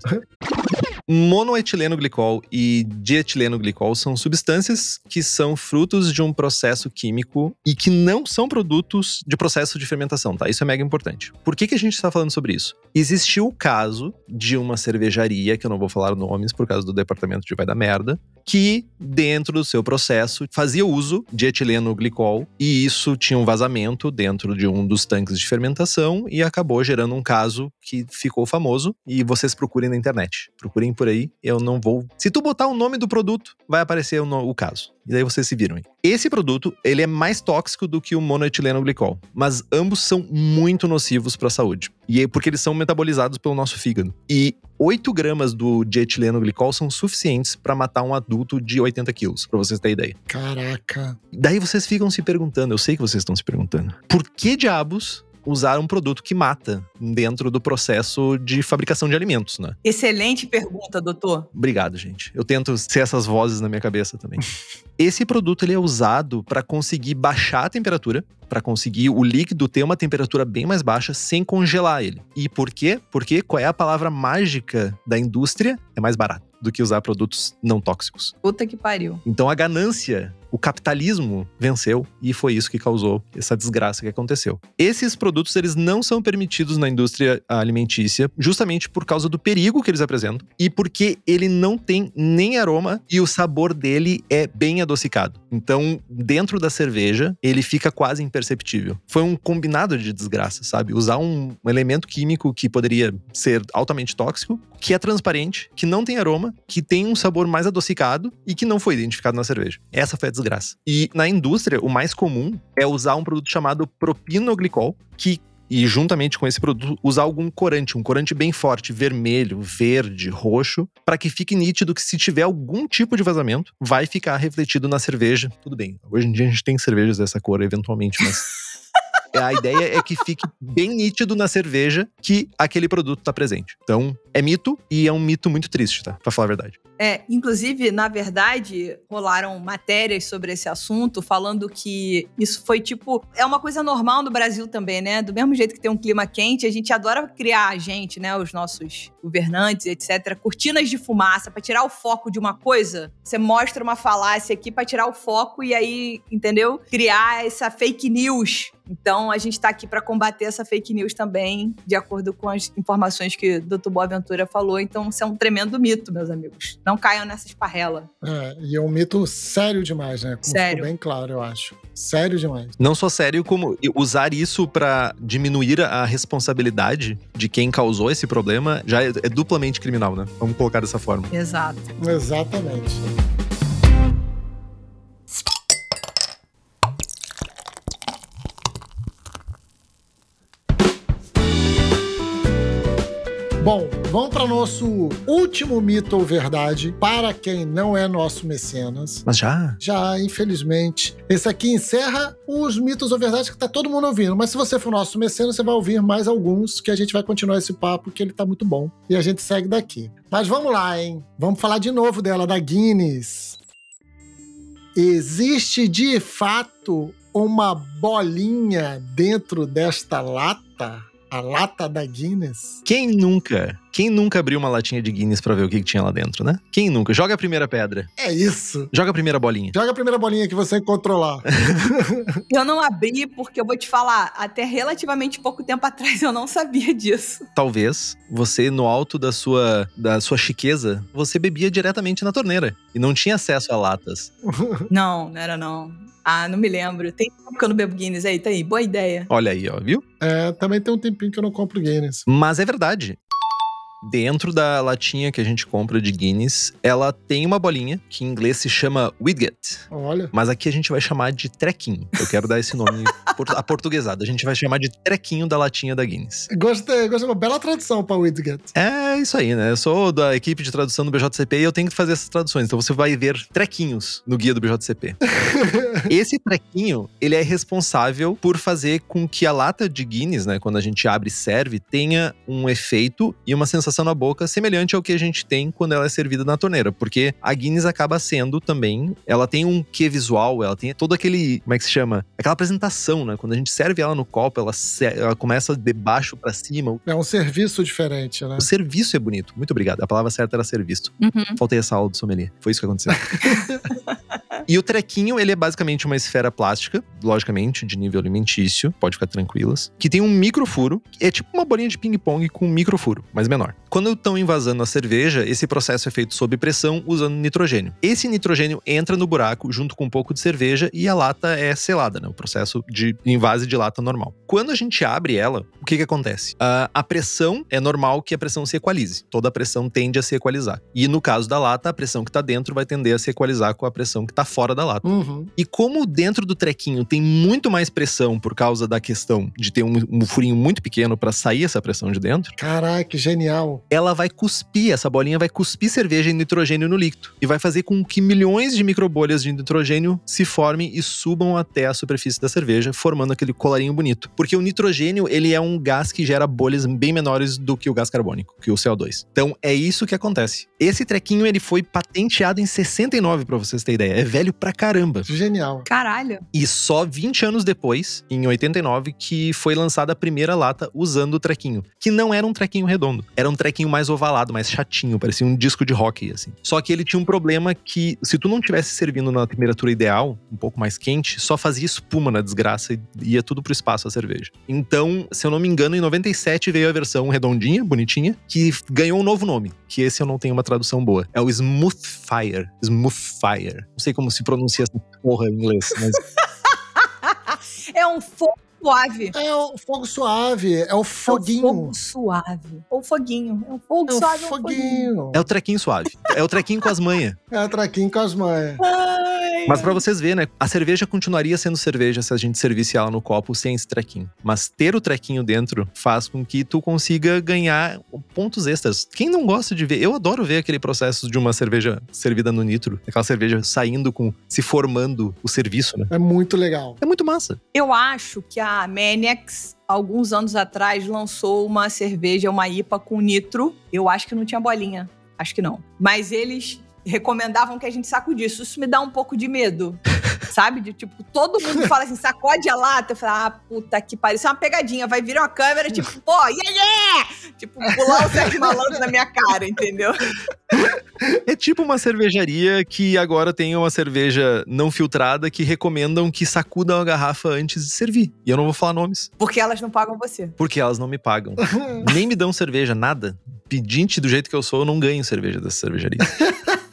Monoetileno glicol e dietileno glicol são substâncias que são frutos de um processo químico e que não são produtos de processo de fermentação, tá? Isso é mega importante. Por que, que a gente está falando sobre isso? Existiu o caso de uma cervejaria, que eu não vou falar nomes por causa do departamento de vai da merda, que dentro do seu processo fazia uso de etileno glicol e isso tinha um vazamento dentro de um dos tanques de fermentação e acabou gerando um caso que ficou famoso e vocês procurem na internet. Procurem por aí, eu não vou. Se tu botar o nome do produto, vai aparecer o, no- o caso. E daí vocês se viram aí. Esse produto, ele é mais tóxico do que o monoetileno glicol, mas ambos são muito nocivos para a saúde. E é porque eles são metabolizados pelo nosso fígado. E 8 gramas do dietileno glicol são suficientes para matar um adulto de 80 quilos, para vocês terem ideia. Caraca. Daí vocês ficam se perguntando, eu sei que vocês estão se perguntando, por que diabos usar um produto que mata dentro do processo de fabricação de alimentos, né? Excelente pergunta, doutor. Obrigado, gente. Eu tento ser essas vozes na minha cabeça também. Esse produto ele é usado para conseguir baixar a temperatura, para conseguir o líquido ter uma temperatura bem mais baixa sem congelar ele. E por quê? Porque qual é a palavra mágica da indústria? É mais barato do que usar produtos não tóxicos. Puta que pariu. Então a ganância, o capitalismo venceu e foi isso que causou essa desgraça que aconteceu. Esses produtos eles não são permitidos na indústria alimentícia justamente por causa do perigo que eles apresentam e porque ele não tem nem aroma e o sabor dele é bem adocicado. Então, dentro da cerveja, ele fica quase imperceptível. Foi um combinado de desgraça, sabe? Usar um elemento químico que poderia ser altamente tóxico, que é transparente, que não tem aroma, que tem um sabor mais adocicado e que não foi identificado na cerveja. Essa foi a desgraça. E na indústria, o mais comum é usar um produto chamado propinoglicol, que e juntamente com esse produto usar algum corante, um corante bem forte, vermelho, verde, roxo, para que fique nítido que se tiver algum tipo de vazamento, vai ficar refletido na cerveja. Tudo bem, hoje em dia a gente tem cervejas dessa cor eventualmente, mas a ideia é que fique bem nítido na cerveja que aquele produto está presente. Então, é mito e é um mito muito triste, tá? Pra falar a verdade. É, inclusive, na verdade, rolaram matérias sobre esse assunto falando que isso foi tipo. É uma coisa normal no Brasil também, né? Do mesmo jeito que tem um clima quente, a gente adora criar a gente, né? Os nossos governantes, etc. Cortinas de fumaça para tirar o foco de uma coisa. Você mostra uma falácia aqui para tirar o foco e aí, entendeu? Criar essa fake news então, a gente está aqui para combater essa fake news também, de acordo com as informações que o Dr. Boaventura falou. Então, isso é um tremendo mito, meus amigos. Não caiam nessa esparrela. É, e é um mito sério demais, né? Como sério. ficou bem claro, eu acho. Sério demais. Não só sério, como usar isso para diminuir a responsabilidade de quem causou esse problema já é, é duplamente criminal, né? Vamos colocar dessa forma. Exato. Exatamente. Bom, vamos para nosso último mito ou verdade para quem não é nosso mecenas. Mas já? Já, infelizmente. Esse aqui encerra os mitos ou verdades que tá todo mundo ouvindo. Mas se você for nosso mecenas, você vai ouvir mais alguns que a gente vai continuar esse papo que ele tá muito bom. E a gente segue daqui. Mas vamos lá, hein? Vamos falar de novo dela, da Guinness. Existe de fato uma bolinha dentro desta lata? A lata da Guinness? Quem nunca? Quem nunca abriu uma latinha de Guinness pra ver o que, que tinha lá dentro, né? Quem nunca? Joga a primeira pedra. É isso. Joga a primeira bolinha. Joga a primeira bolinha que você encontrou lá. Eu não abri porque eu vou te falar, até relativamente pouco tempo atrás eu não sabia disso. Talvez você, no alto da sua, da sua chiqueza, você bebia diretamente na torneira e não tinha acesso a latas. Não, não era não. Ah, não me lembro. Tem tempo que eu não bebo Guinness aí, tá aí. Boa ideia. Olha aí, ó, viu? É, também tem um tempinho que eu não compro Guinness. Mas é verdade. Dentro da latinha que a gente compra de Guinness, ela tem uma bolinha que em inglês se chama widget. Olha. Mas aqui a gente vai chamar de trequinho. Eu quero dar esse nome por- aportuguesado. A gente vai chamar de trequinho da latinha da Guinness. Gostei, gostei. Uma bela tradução pra Widget. É isso aí, né? Eu sou da equipe de tradução do BJCP e eu tenho que fazer essas traduções. Então você vai ver trequinhos no guia do BJCP. Esse trequinho, ele é responsável por fazer com que a lata de Guinness, né, quando a gente abre e serve, tenha um efeito e uma sensação na boca semelhante ao que a gente tem quando ela é servida na torneira, porque a Guinness acaba sendo também, ela tem um quê visual, ela tem todo aquele, como é que se chama? Aquela apresentação, né? Quando a gente serve ela no copo, ela, se- ela começa de baixo pra cima. É um serviço diferente, né? O serviço é bonito. Muito obrigado. A palavra certa era serviço. Uhum. Faltei essa aula do sommelier. Foi isso que aconteceu. e o trequinho, ele é basicamente uma esfera plástica, logicamente, de nível alimentício, pode ficar tranquilas, que tem um microfuro, é tipo uma bolinha de ping-pong com um microfuro, mas menor. Quando estão invasando a cerveja, esse processo é feito sob pressão usando nitrogênio. Esse nitrogênio entra no buraco junto com um pouco de cerveja e a lata é selada, né? O processo de invase de lata normal. Quando a gente abre ela, o que que acontece? Ah, a pressão é normal que a pressão se equalize. Toda pressão tende a se equalizar. E no caso da lata, a pressão que está dentro vai tender a se equalizar com a pressão que está fora da lata. Uhum. E como dentro do trequinho tem muito mais pressão por causa da questão de ter um, um furinho muito pequeno para sair essa pressão de dentro, Caraca, que genial. ela vai cuspir, essa bolinha vai cuspir cerveja e nitrogênio no líquido. E vai fazer com que milhões de microbolhas de nitrogênio se formem e subam até a superfície da cerveja, formando aquele colarinho bonito. Porque o nitrogênio, ele é um gás que gera bolhas bem menores do que o gás carbônico, que o CO2. Então, é isso que acontece. Esse trequinho, ele foi patenteado em 69, pra vocês terem ideia. É velho pra caramba. Genial. Caralho. E só 20 anos depois, em 89, que foi lançada a primeira lata usando o trequinho. Que não era um trequinho redondo. Era um trequinho mais ovalado, mais chatinho. Parecia um disco de rock, assim. Só que ele tinha um problema que, se tu não tivesse servindo na temperatura ideal, um pouco mais quente, só fazia espuma na desgraça e ia tudo pro espaço a cerveja. Então, se eu não me engano, em 97 veio a versão redondinha, bonitinha, que ganhou um novo nome. Que esse eu não tenho uma tradução boa. É o Smooth Fire. Smooth Fire. Não sei como se pronuncia essa porra em inglês, mas É um fogo suave. É o fogo suave, é o É um foguinho. fogo suave. Ou foguinho. É um fogo É o suave. é um foguinho. foguinho. é o trequinho suave. É o trequinho com as manhas. É o traquinho com as manhas. Ai, Mas pra vocês verem, né? A cerveja continuaria sendo cerveja se a gente servisse ela no copo sem esse trequinho. Mas ter o trequinho dentro faz com que tu consiga ganhar pontos extras. Quem não gosta de ver? Eu adoro ver aquele processo de uma cerveja servida no nitro. Aquela cerveja saindo com. se formando o serviço, né? É muito legal. É muito massa. Eu acho que a Maniacs, alguns anos atrás, lançou uma cerveja, uma IPA com nitro. Eu acho que não tinha bolinha. Acho que não. Mas eles recomendavam que a gente sacudisse. Isso me dá um pouco de medo. Sabe? De tipo, todo mundo fala assim, sacode a lata. Eu falo, ah, puta que pariu. Isso é uma pegadinha. Vai virar uma câmera, tipo, pô, yeah, yeah! Tipo, pular o Sérgio Malandro na minha cara, entendeu? É tipo uma cervejaria que agora tem uma cerveja não filtrada que recomendam que sacudam a garrafa antes de servir. E eu não vou falar nomes, Porque elas não pagam você. porque elas não me pagam. Nem me dão cerveja, nada. Pedinte do jeito que eu sou, eu não ganho cerveja dessa cervejaria.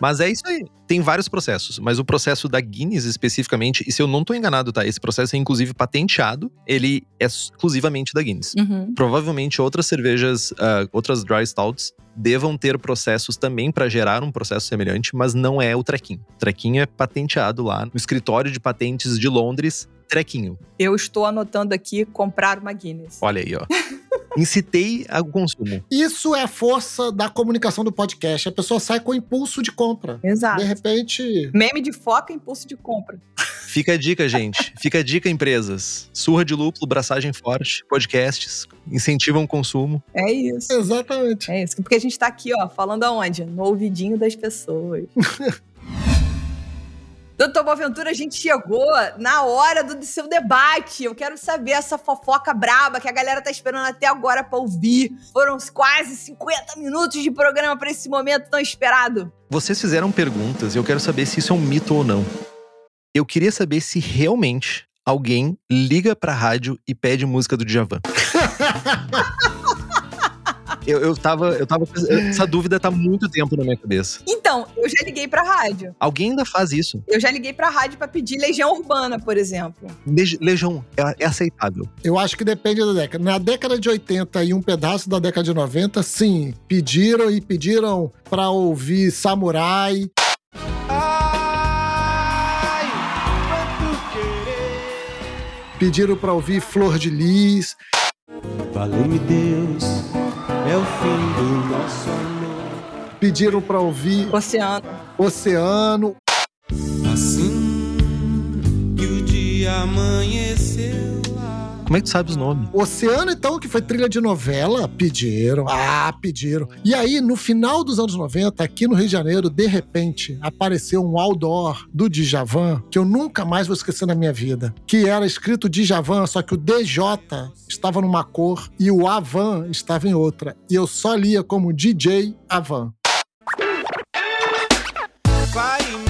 Mas é isso aí. Tem vários processos, mas o processo da Guinness especificamente, e se eu não tô enganado, tá? Esse processo é inclusive patenteado, ele é exclusivamente da Guinness. Uhum. Provavelmente outras cervejas, ah, outras dry stouts, devam ter processos também para gerar um processo semelhante, mas não é o trequinho. O trequinho é patenteado lá no escritório de patentes de Londres, trequinho. Eu estou anotando aqui comprar uma Guinness. Olha aí, ó. Incitei ao consumo. Isso é a força da comunicação do podcast. A pessoa sai com impulso de compra. Exato. De repente. Meme de foca, impulso de compra. Fica a dica, gente. Fica a dica, empresas. Surra de lúpulo, braçagem forte, podcasts, incentivam o consumo. É isso. Exatamente. É isso. Porque a gente tá aqui, ó, falando aonde? No ouvidinho das pessoas. Doutor Boaventura, a gente chegou na hora do seu debate. Eu quero saber essa fofoca braba que a galera tá esperando até agora pra ouvir. Foram quase 50 minutos de programa pra esse momento tão esperado. Vocês fizeram perguntas e eu quero saber se isso é um mito ou não. Eu queria saber se realmente alguém liga pra rádio e pede música do Djavan. eu, eu tava. Eu tava. Essa dúvida tá há muito tempo na minha cabeça. Então, eu já liguei pra rádio. Alguém ainda faz isso. Eu já liguei pra rádio pra pedir Legião Urbana, por exemplo. Leg- Legião, é, é aceitável. Eu acho que depende da década. Na década de 80 e um pedaço da década de 90, sim, pediram e pediram pra ouvir Samurai. Pediram pra ouvir Flor de Lis. Valeu-me Deus, é o fim do nosso amor. Pediram pra ouvir Oceano. Oceano. Assim que o dia amanheceu. Como é que tu sabe os nomes? Oceano, então, que foi trilha de novela, pediram. Ah, pediram. E aí, no final dos anos 90, aqui no Rio de Janeiro, de repente, apareceu um outdoor do Djavan, que eu nunca mais vou esquecer na minha vida. Que era escrito Djavan, só que o DJ estava numa cor e o Avan estava em outra. E eu só lia como DJ Avan. Pai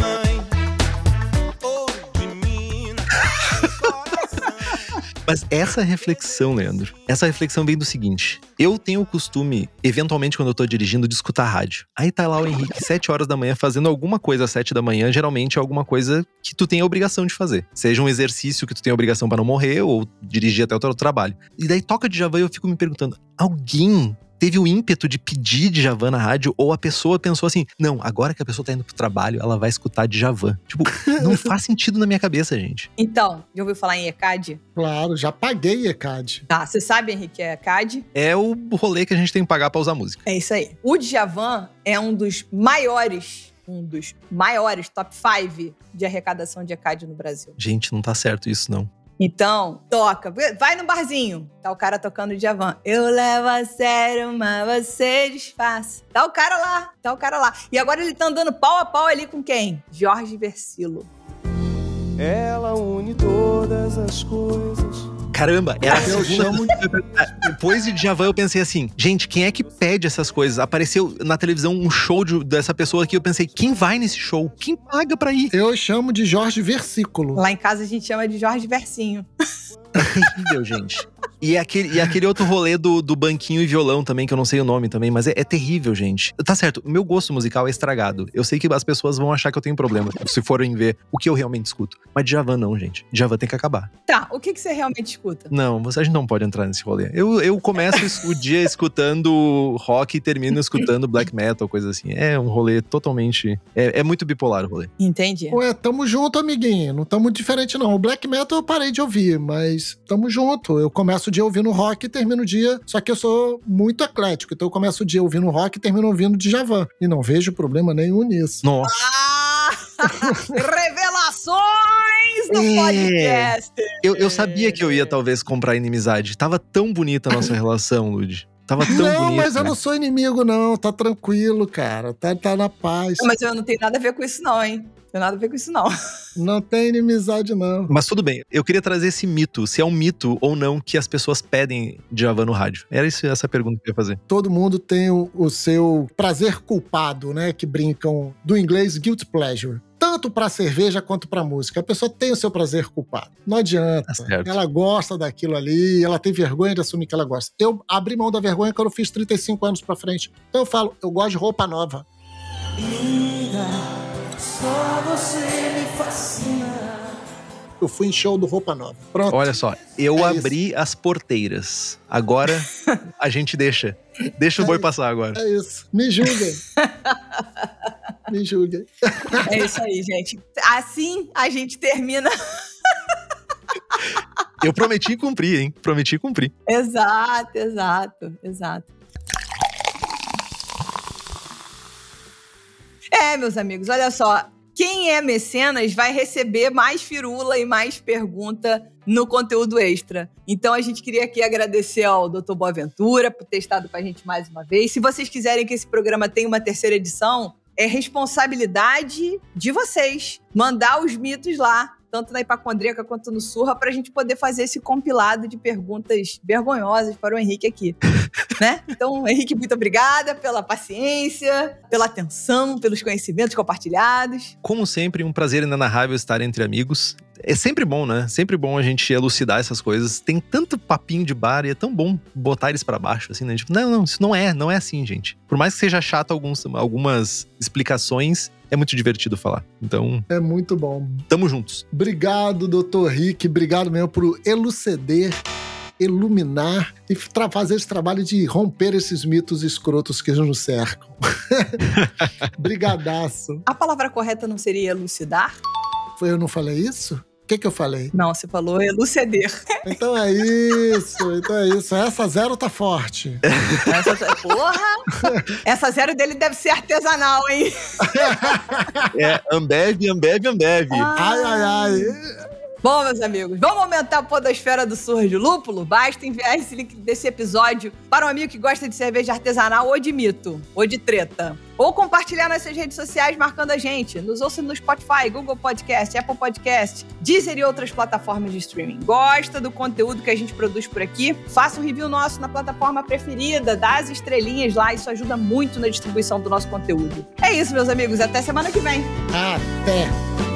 Mas essa reflexão, Leandro, essa reflexão vem do seguinte: eu tenho o costume, eventualmente, quando eu tô dirigindo, de escutar rádio. Aí tá lá o Henrique, 7 horas da manhã, fazendo alguma coisa às 7 da manhã, geralmente é alguma coisa que tu tem a obrigação de fazer. Seja um exercício que tu tem a obrigação pra não morrer, ou dirigir até o teu trabalho. E daí toca de Java e eu fico me perguntando: alguém teve o ímpeto de pedir Djavan na rádio, ou a pessoa pensou assim: não, agora que a pessoa tá indo pro trabalho, ela vai escutar Djavan. Tipo, não faz sentido na minha cabeça, gente. Então, já ouviu falar em ECAD? Claro, já paguei ECAD. Tá, você sabe, Henrique, é ECAD? É o rolê que a gente tem que pagar pra usar música. É isso aí. O Djavan é um dos maiores, um dos maiores top 5 de arrecadação de ECAD no Brasil. Gente, não tá certo isso, não. Então, toca. Vai no barzinho. Tá o cara tocando Djavan. Eu levo a sério, mas você disfarça. Tá o cara lá. Tá o cara lá. E agora ele tá andando pau a pau ali com quem? Jorge Versilo. Ela une todas as coisas. Caramba, era a Eu segunda chamo- Depois de Djavan, eu pensei assim, gente, quem é que pede essas coisas? Apareceu na televisão um show de- dessa pessoa aqui, eu pensei, quem vai nesse show? Quem paga pra ir? Eu chamo de Jorge Versículo. Lá em casa a gente chama de Jorge Versinho. terrível, gente. E aquele, e aquele outro rolê do, do banquinho e violão também, que eu não sei o nome também, mas é, é terrível, gente. Tá certo, o meu gosto musical é estragado. Eu sei que as pessoas vão achar que eu tenho problema se forem ver o que eu realmente escuto. Mas Djavan não, gente. Djavan tem que acabar. Tá, o que, que você realmente escuta? Não, você a gente não pode entrar nesse rolê. Eu, eu começo o dia escutando rock e termino escutando black metal, coisa assim. É um rolê totalmente. É, é muito bipolar o rolê. Entendi. Ué, tamo junto, amiguinho. Não muito diferente, não. O black metal eu parei de ouvir, mas tamo junto. Eu começo o dia ouvindo rock e termino o dia. Só que eu sou muito eclético, então eu começo o dia ouvindo rock e termino ouvindo Djavan. E não vejo problema nenhum nisso. Nossa. Ah! Revelações do É. podcast! Eu, eu sabia que eu ia talvez comprar inimizade. Tava tão bonita a nossa relação, Lud. Tava tão não, bonita. mas eu não sou inimigo, não. Tá tranquilo, cara. Tá, tá na paz. Mas eu não tenho nada a ver com isso, não, hein? Não tenho nada a ver com isso, não. Não tem inimizade, não. Mas tudo bem, eu queria trazer esse mito, se é um mito ou não que as pessoas pedem Djavan no rádio. Era isso, essa pergunta que eu ia fazer. Todo mundo tem o, o seu prazer culpado, né? Que brincam do inglês guilt pleasure. Tanto pra cerveja quanto pra música. A pessoa tem o seu prazer culpado. Não adianta. Certo. Ela gosta daquilo ali, ela tem vergonha de assumir que ela gosta. Eu abri mão da vergonha quando eu fiz 35 anos pra frente. Então eu falo, eu gosto de roupa nova. Só você me fascina. Eu fui em show do Roupa Nova. Pronto. Olha só, eu É isso. abri as porteiras. Agora a gente deixa. Deixa o boi passar agora. É isso. Me julguem. Me julguem. É isso aí, gente. Assim a gente termina. Eu prometi cumprir, hein? Prometi cumprir. Exato, exato, exato. É, meus amigos, olha só. Quem é mecenas vai receber mais firula e mais pergunta no conteúdo extra. Então a gente queria aqui agradecer ao Dr. Boaventura por ter estado com a gente mais uma vez. Se vocês quiserem que esse programa tenha uma terceira edição, é responsabilidade de vocês mandar os mitos lá, tanto na Hipacondríaca quanto no Surra, para a gente poder fazer esse compilado de perguntas vergonhosas para o Henrique aqui. né? Então, Henrique, muito obrigada pela paciência, pela atenção, pelos conhecimentos compartilhados. Como sempre, um prazer inenarrável estar entre amigos. É sempre bom, né? Sempre bom a gente elucidar essas coisas. Tem tanto papinho de bar e é tão bom botar eles pra baixo, assim, né? Tipo, não, não, isso não é, não é assim, gente. Por mais que seja chato alguns, algumas explicações, é muito divertido falar. Então, É muito bom. tamo juntos. Obrigado, doutor Rick. Obrigado mesmo por eluceder, iluminar e fazer esse trabalho de romper esses mitos escrotos que nos cercam. Brigadaço. A palavra correta não seria elucidar? Foi eu não falei isso? O que, que eu falei? Não, você falou eluceder. Então é isso, então é isso. Essa zero tá forte. Essa, porra! Essa zero dele deve ser artesanal, hein? É Ambev, Ambev, Ambev. Ai, ai, ai. Bom, meus amigos, vamos aumentar a podosfera do Surra de Lúpulo? Basta enviar esse link desse episódio para um amigo que gosta de cerveja artesanal ou de mito, ou de treta. Ou compartilhar nas suas redes sociais marcando a gente. Nos ouça no Spotify, Google Podcast, Apple Podcast, Deezer e outras plataformas de streaming. Gosta do conteúdo que a gente produz por aqui? Faça um review nosso na plataforma preferida, dá as estrelinhas lá, isso ajuda muito na distribuição do nosso conteúdo. É isso, meus amigos, até semana que vem. Até.